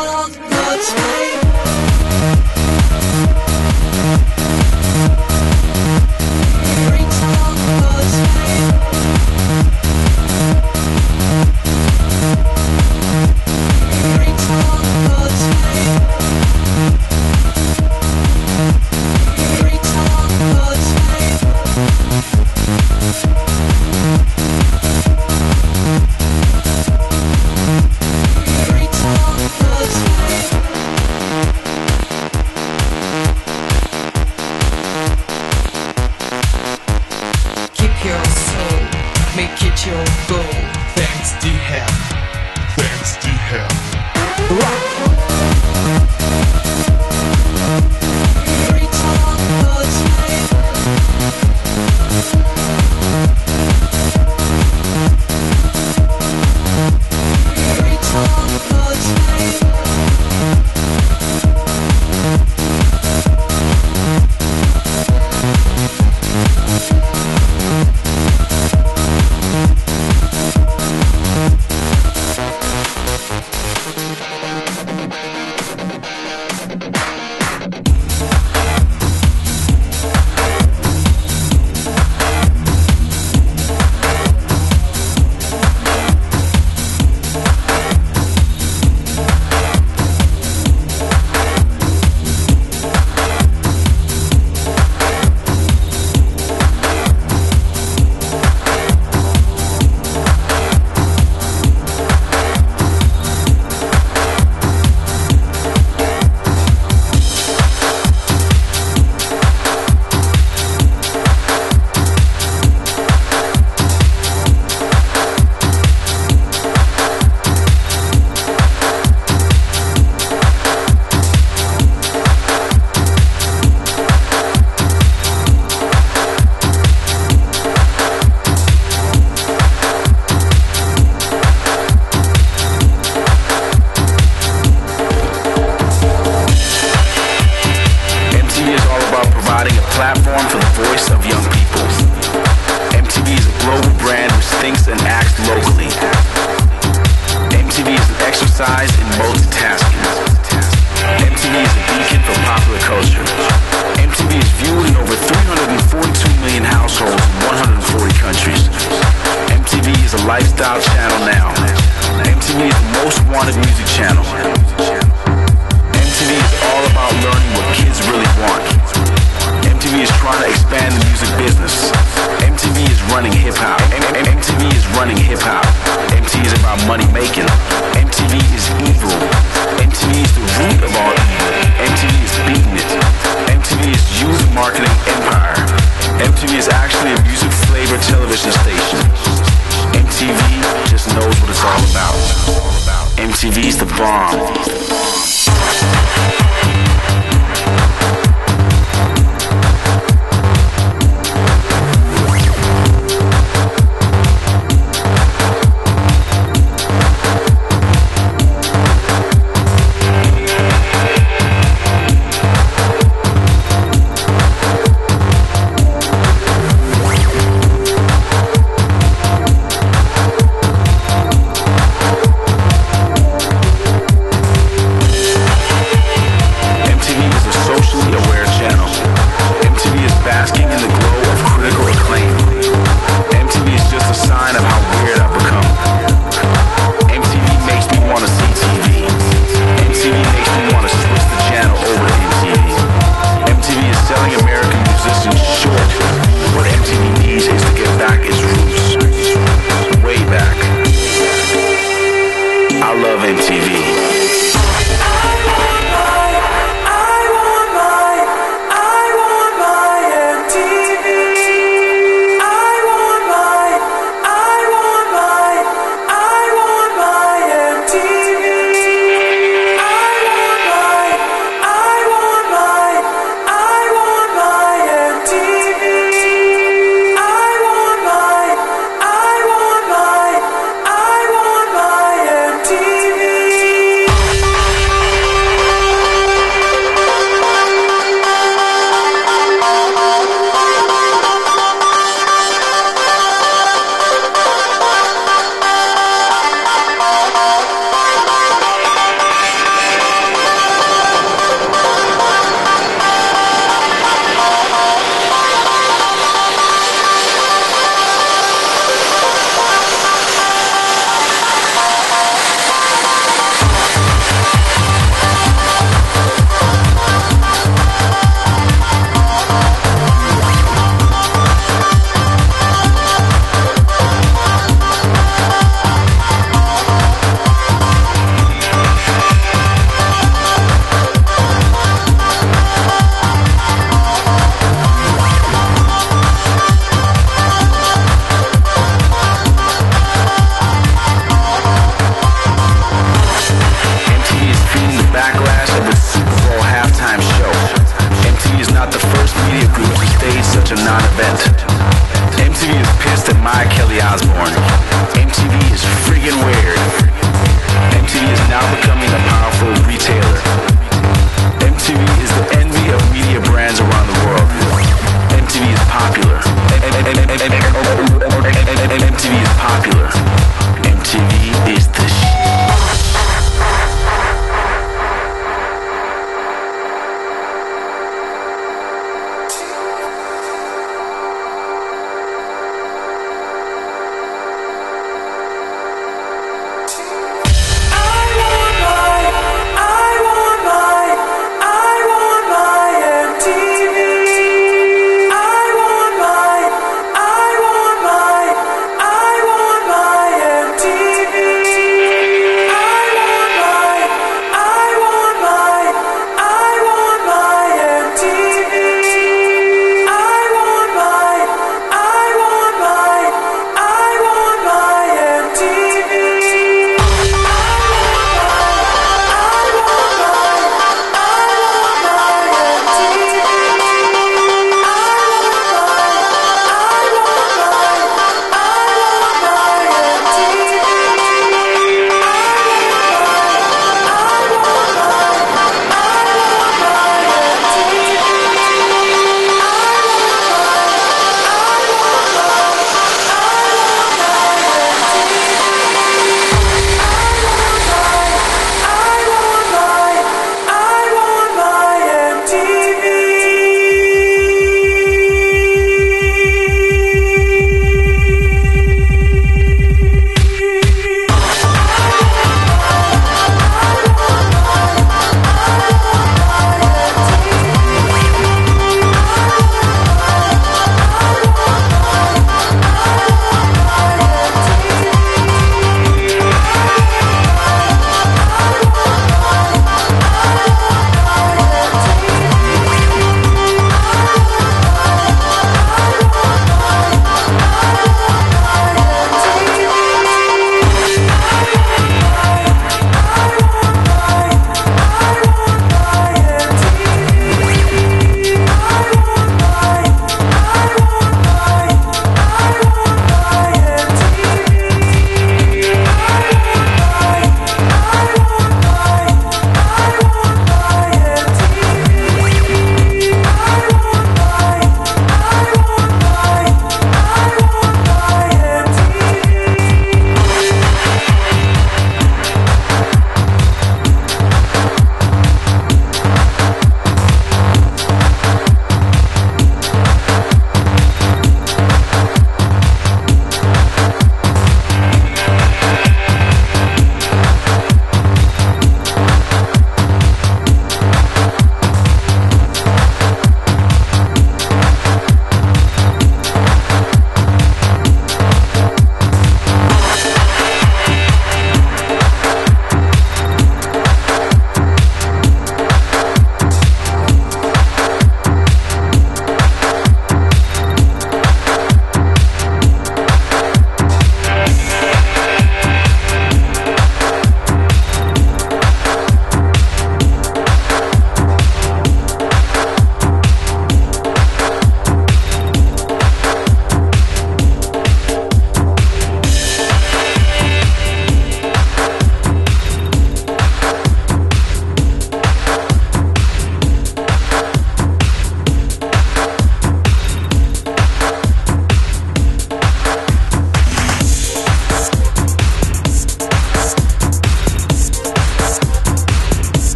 channel now. MTV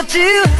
you do.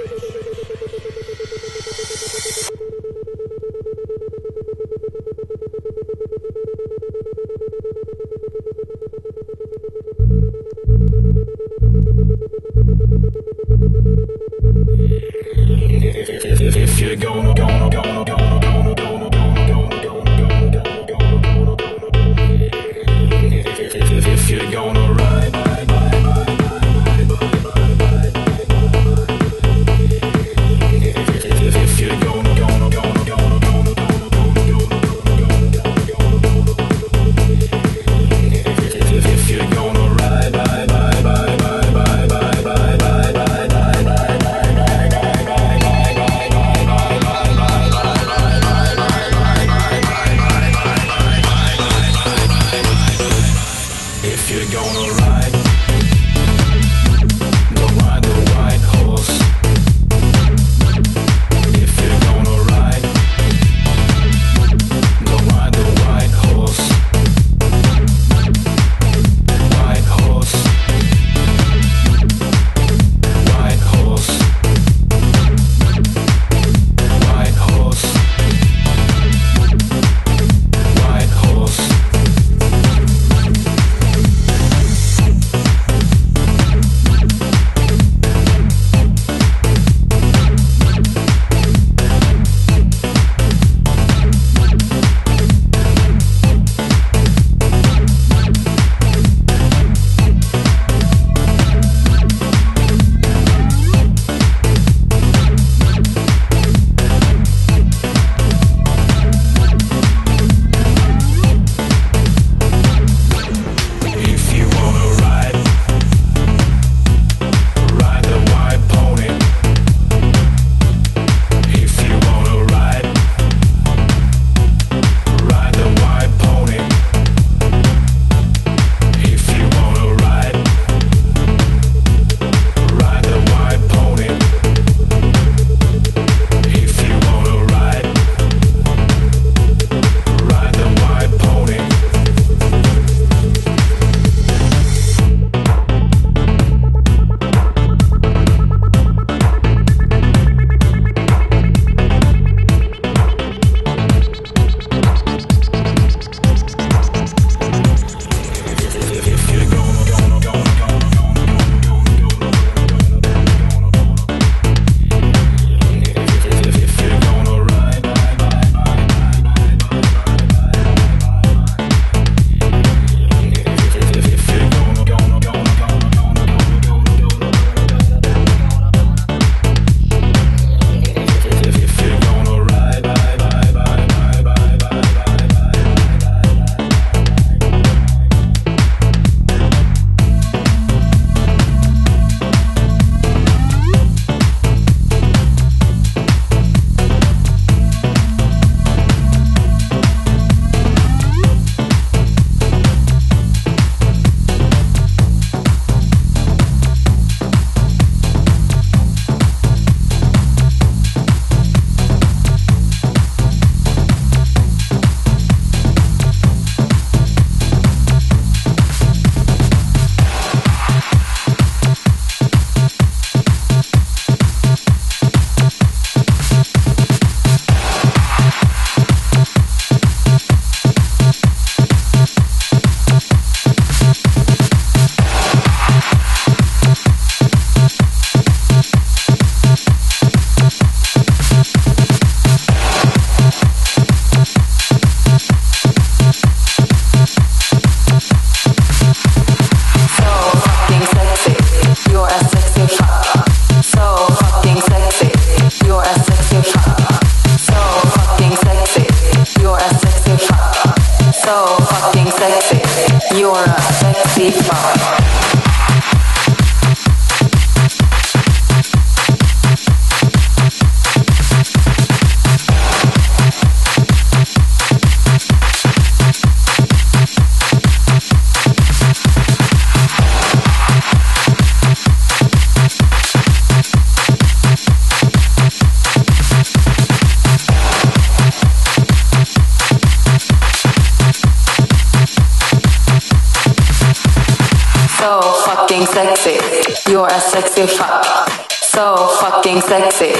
fucking sexy. You're a sexy fuck. So fucking sexy.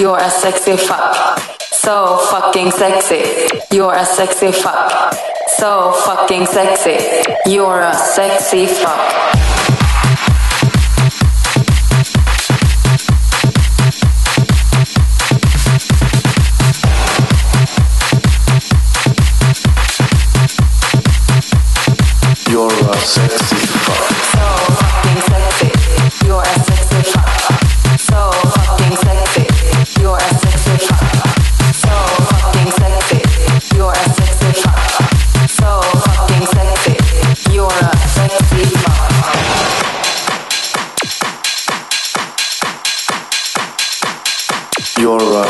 You're a sexy fuck. So fucking sexy. You're a sexy fuck. So fucking sexy. You're a sexy fuck. You're a sexy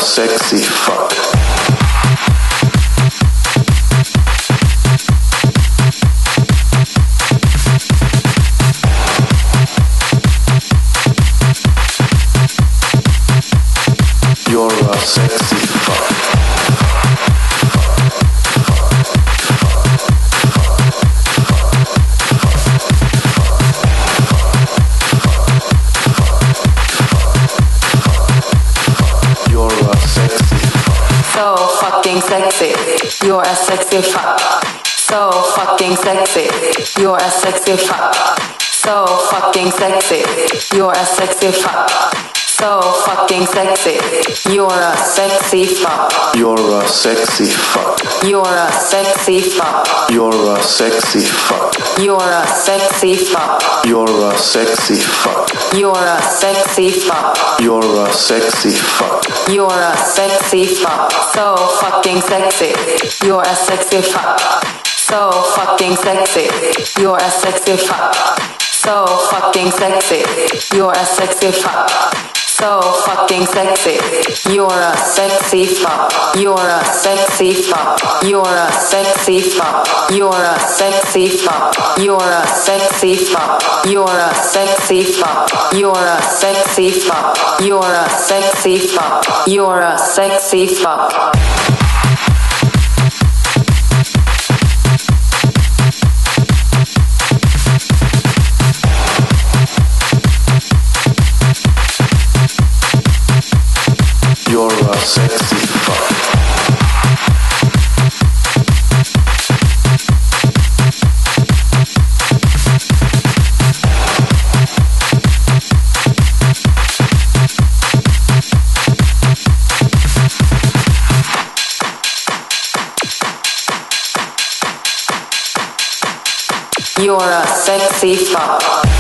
sexy fuck. You're a sexy fuck. So fucking sexy. You're a sexy fuck. So fucking sexy. You're a sexy fuck. So fucking sexy. You're a sexy fuck. You're a sexy fuck. You're a sexy fuck. You're a sexy fuck. You're a sexy fuck. You're a sexy fuck. You're a sexy fuck. You're a sexy fuck. You're a sexy fuck. So fucking sexy. You're a sexy fuck. So fucking sexy. You're a sexy fuck. So fucking sexy. You're a sexy fuck. So fucking sexy. You're a sexy fuck. You're a sexy fuck. You're a sexy fuck. You're a sexy fuck. You're a sexy fuck. You're a sexy fuck. You're a sexy fuck. You're a sexy fuck. You're a sexy fuck. You're a sexy fuck.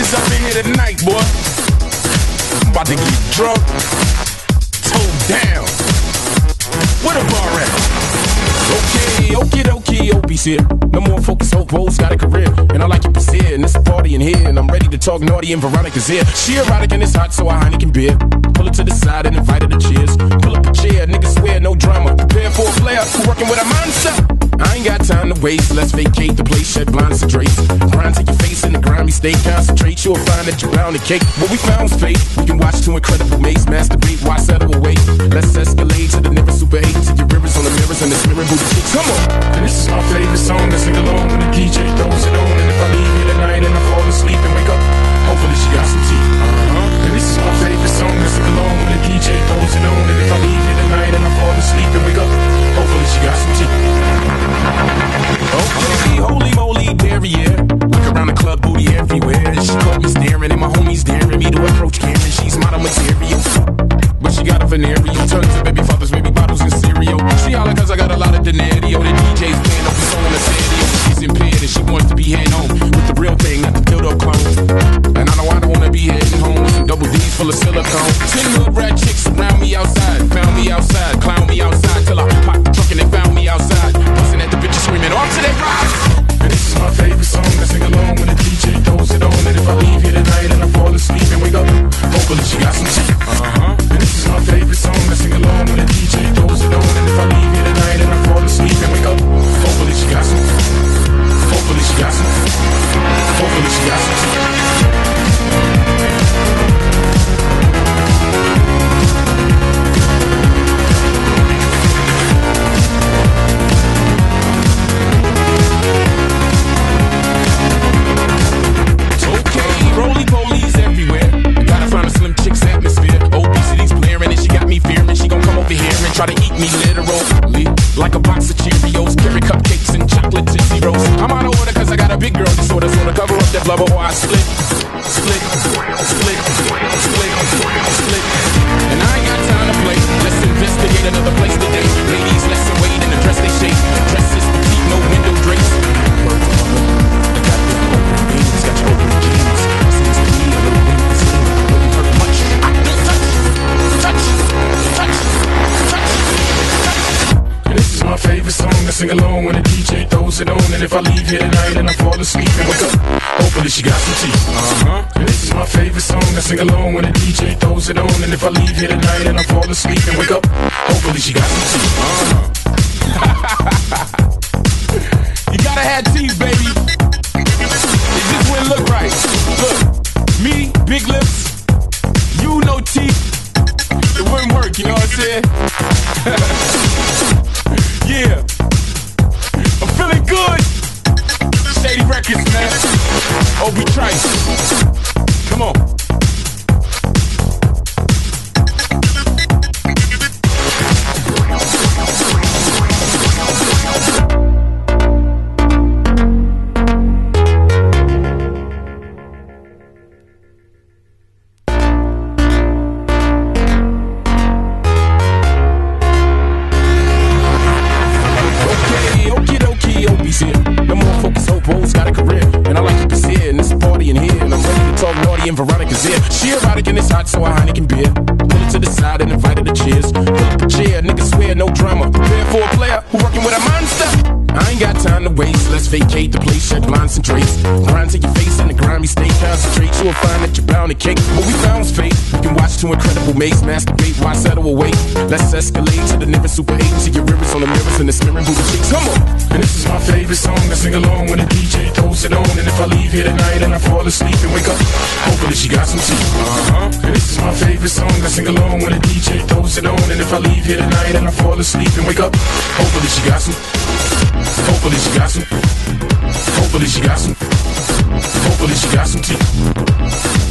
bitches up in here tonight, boy. I'm about to get drunk, toe down. What a bar at? Okay, okay, Obi's here. No more focus, hope, Rose got a career. And I like your here, and it's a party in here. And I'm ready to talk naughty, and Veronica's here. She erotic and it's hot, so I Heineken beer. Pull it to the side and invite her to cheers. Pull up a chair, niggas swear, no drama. Prepare for a who working with a monster. I ain't got time to waste. Let's vacate the place, shed blinds and drapes. Grind to your face in the grimy state. Concentrate, you'll find that you're bound to cake. What we found's fate. We can watch two incredible mates masturbate. Why settle away? Let's escalate to the nearest super eight. To your rivers on the mirrors and the smearing booty. Come on. And this is my favorite song to sing along when the DJ throws it on. And if I leave here tonight and I fall asleep and wake up, hopefully she got some tea. Uh-huh. And this is my favorite song to sing along when the DJ throws it on. And if I leave here tonight and I fall asleep and wake up, hopefully she got some tea. Okay, holy moly, derriere. Look around the club, booty everywhere. She caught me staring, and my homies daring me to approach Karen. She's model material. Got a venereal. Tons to baby fathers, baby bottles, and cereal. She holla cause I got a lot of denario. The DJ's playing up the song on the stereo. She's impaired and she wants to be head home. With the real thing, not the build-up clone. And I know I don't wanna be heading home. Some double D's full of silicone. Ten hood rat chicks around me outside. Found me outside, clown me outside. Till I popped the truck and they found me outside. Busting at the bitches screaming, off to that ride. And this is my favorite song to sing along when the DJ throws it on. And if I leave here tonight and I fall asleep and wake up, hopefully she got some. And this is my favorite song to sing along when the DJ throws it on. And if I leave here tonight and I fall asleep and wake up, hopefully she got some. Hopefully she got some. Hopefully she got some or I split, split, split, split, split. And I ain't got time to play. Let's investigate another place today. Ladies, let's wait in the dress they shake. Dresses petite, no window drapes. Word to mother, I got big open beans, got your open jeans. Seems to me a little bit scene. Wouldn't hurt much. I touch, touch, touch, touch, touch. This is my favorite song to sing along when the DJ throws it on. And if I leave here tonight and I fall asleep and wake up, hopefully she got some tea. Uh-huh. This is my favorite song I sing along when the DJ throws it on. And if I leave here tonight and I fall asleep and wake up, hopefully she got some tea. Uh-huh. You gotta have teeth, baby. It just wouldn't look right. Look, me, big lips, you no teeth. It wouldn't work, you know what I'm saying? yeah. Shady Records, man. Obi Trice. Come on. Cake. What we found's fate. We can watch two incredible mates masturbate. Why settle away? Let's escalate to the nearest super eight. To your rivers on the mirrors and the smearing booty cheeks. Come on. And this is my favorite song to sing along when the DJ throws it on. And if I leave here tonight and I fall asleep and wake up, hopefully she got some tea. Uh-huh. And this is my favorite song to sing along when the DJ throws it on. And if I leave here tonight and I fall asleep and wake up, hopefully she got some. Hopefully she got some. Hopefully she got some. Hopefully she got some tea.